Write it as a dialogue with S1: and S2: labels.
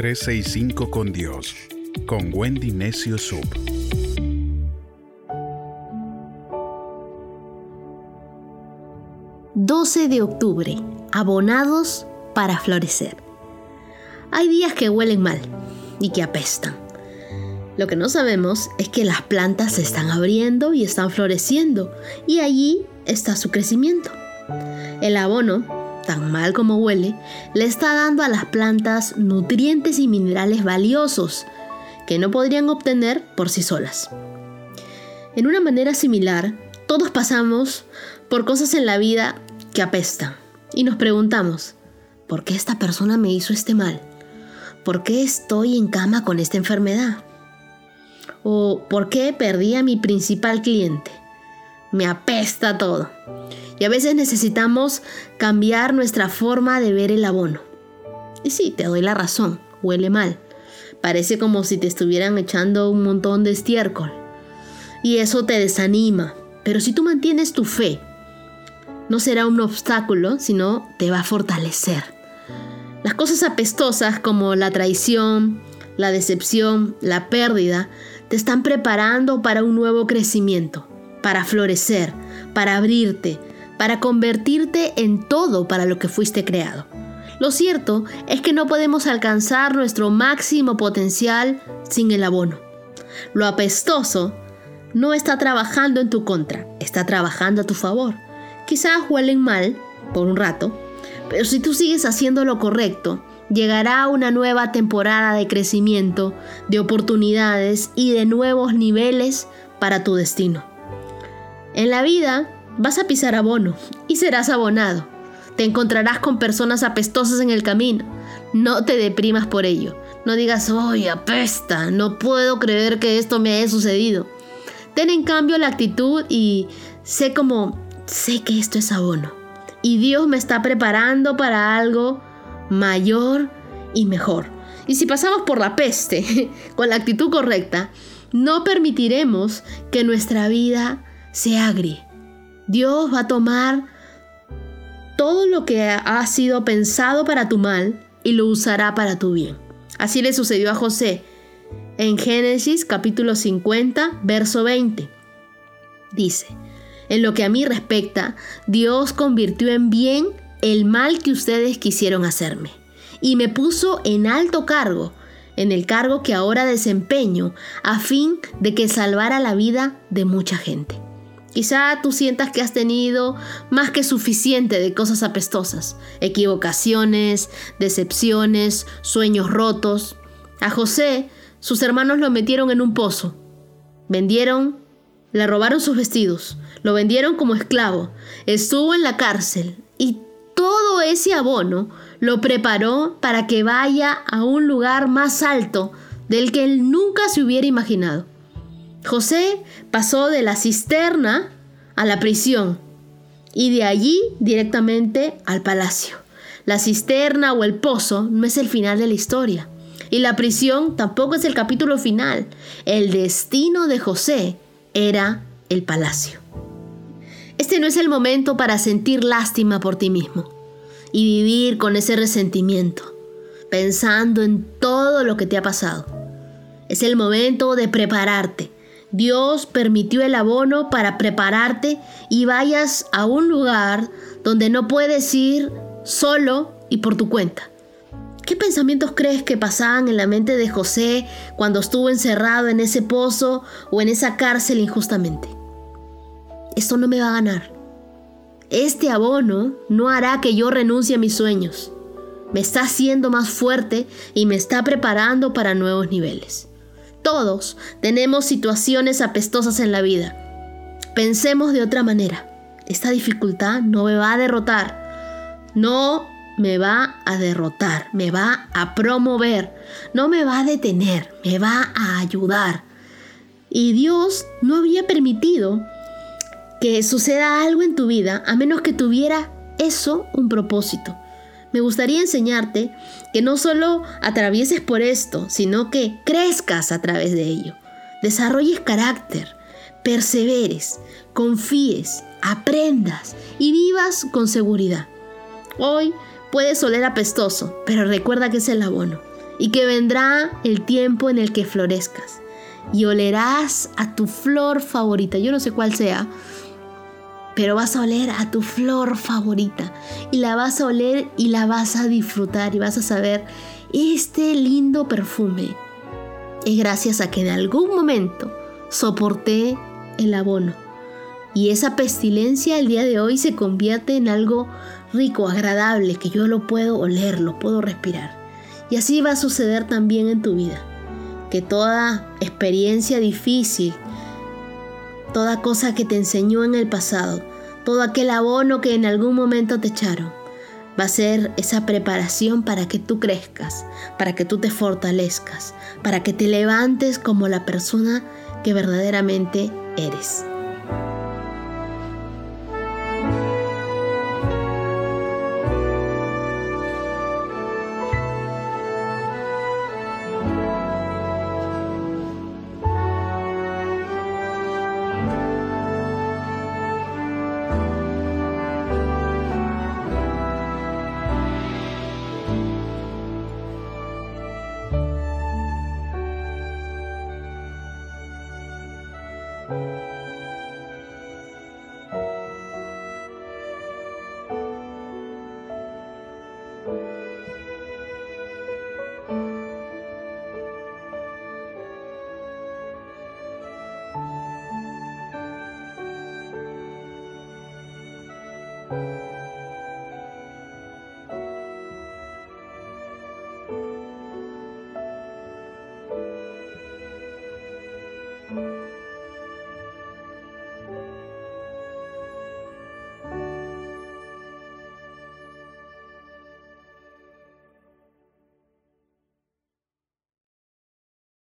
S1: 365 con Dios, con Wendy Necio Sub.
S2: ...12 de octubre... ...abonados para florecer... ...hay días que huelen mal... ...y que apestan... Lo que no sabemos es que las plantas se están abriendo y están floreciendo y allí está su crecimiento. El abono, tan mal como huele, le está dando a las plantas nutrientes y minerales valiosos que no podrían obtener por sí solas. En una manera similar, todos pasamos por cosas en la vida que apestan y nos preguntamos, ¿por qué esta persona me hizo este mal? ¿Por qué estoy en cama con esta enfermedad? ¿O por qué perdí a mi principal cliente? Me apesta todo. Y a veces necesitamos cambiar nuestra forma de ver el abono. Y sí, te doy la razón, huele mal. Parece como si te estuvieran echando un montón de estiércol. Y eso te desanima. Pero si tú mantienes tu fe, no será un obstáculo, sino te va a fortalecer. Las cosas apestosas como la traición, la decepción, la pérdida, te están preparando para un nuevo crecimiento, para florecer, para abrirte, para convertirte en todo para lo que fuiste creado. Lo cierto es que no podemos alcanzar nuestro máximo potencial sin el abono. Lo apestoso no está trabajando en tu contra, está trabajando a tu favor. Quizás huelen mal por un rato, pero si tú sigues haciendo lo correcto, llegará una nueva temporada de crecimiento, de oportunidades y de nuevos niveles para tu destino. En la vida vas a pisar abono y serás abonado. Te encontrarás con personas apestosas en el camino. No te deprimas por ello. No digas, ¡ay, apesta! No puedo creer que esto me haya sucedido. Ten en cambio la actitud y sé como, sé que esto es abono. Y Dios me está preparando para algo mayor y mejor. Y si pasamos por la peste con la actitud correcta, no permitiremos que nuestra vida se agrie. Dios va a tomar todo lo que ha sido pensado para tu mal y lo usará para tu bien. Así le sucedió a José en Génesis capítulo 50, verso 20. Dice, en lo que a mí respecta, Dios convirtió en bien el mal que ustedes quisieron hacerme, y me puso en alto cargo, en el cargo que ahora desempeño, a fin de que salvara la vida de mucha gente. Quizá tú sientas que has tenido más que suficiente de cosas apestosas, equivocaciones, decepciones, sueños rotos. A José, sus hermanos lo metieron en un pozo. Vendieron, le robaron sus vestidos, lo vendieron como esclavo, estuvo en la cárcel y todo ese abono lo preparó para que vaya a un lugar más alto del que él nunca se hubiera imaginado. José pasó de la cisterna a la prisión y de allí directamente al palacio. La cisterna o el pozo no es el final de la historia y la prisión tampoco es el capítulo final. El destino de José era el palacio. Este no es el momento para sentir lástima por ti mismo y vivir con ese resentimiento, pensando en todo lo que te ha pasado. Es el momento de prepararte. Dios permitió el abono para prepararte y vayas a un lugar donde no puedes ir solo y por tu cuenta. ¿Qué pensamientos crees que pasaban en la mente de José cuando estuvo encerrado en ese pozo o en esa cárcel injustamente? esto no me va a ganar. Este abono no hará que yo renuncie a mis sueños. Me está haciendo más fuerte y me está preparando para nuevos niveles. Todos tenemos situaciones apestosas en la vida. Pensemos de otra manera. Esta dificultad no me va a derrotar. No me va a derrotar. Me va a promover. No me va a detener. Me va a ayudar. Y Dios no había permitido que suceda algo en tu vida a menos que tuviera eso un propósito. Me gustaría enseñarte que no solo atravieses por esto, sino que crezcas a través de ello. Desarrolles carácter, perseveres, confíes, aprendas y vivas con seguridad. Hoy puedes oler apestoso, pero recuerda que es el abono y que vendrá el tiempo en el que florezcas y olerás a tu flor favorita. Yo no sé cuál sea, pero vas a oler a tu flor favorita y la vas a oler y la vas a disfrutar y vas a saber este lindo perfume. Es gracias a que en algún momento soporté el abono y esa pestilencia el día de hoy se convierte en algo rico, agradable, que yo lo puedo oler, lo puedo respirar. Y así va a suceder también en tu vida, que toda experiencia difícil, toda cosa que te enseñó en el pasado, todo aquel abono que en algún momento te echaron, va a ser esa preparación para que tú crezcas, para que tú te fortalezcas, para que te levantes como la persona que verdaderamente eres.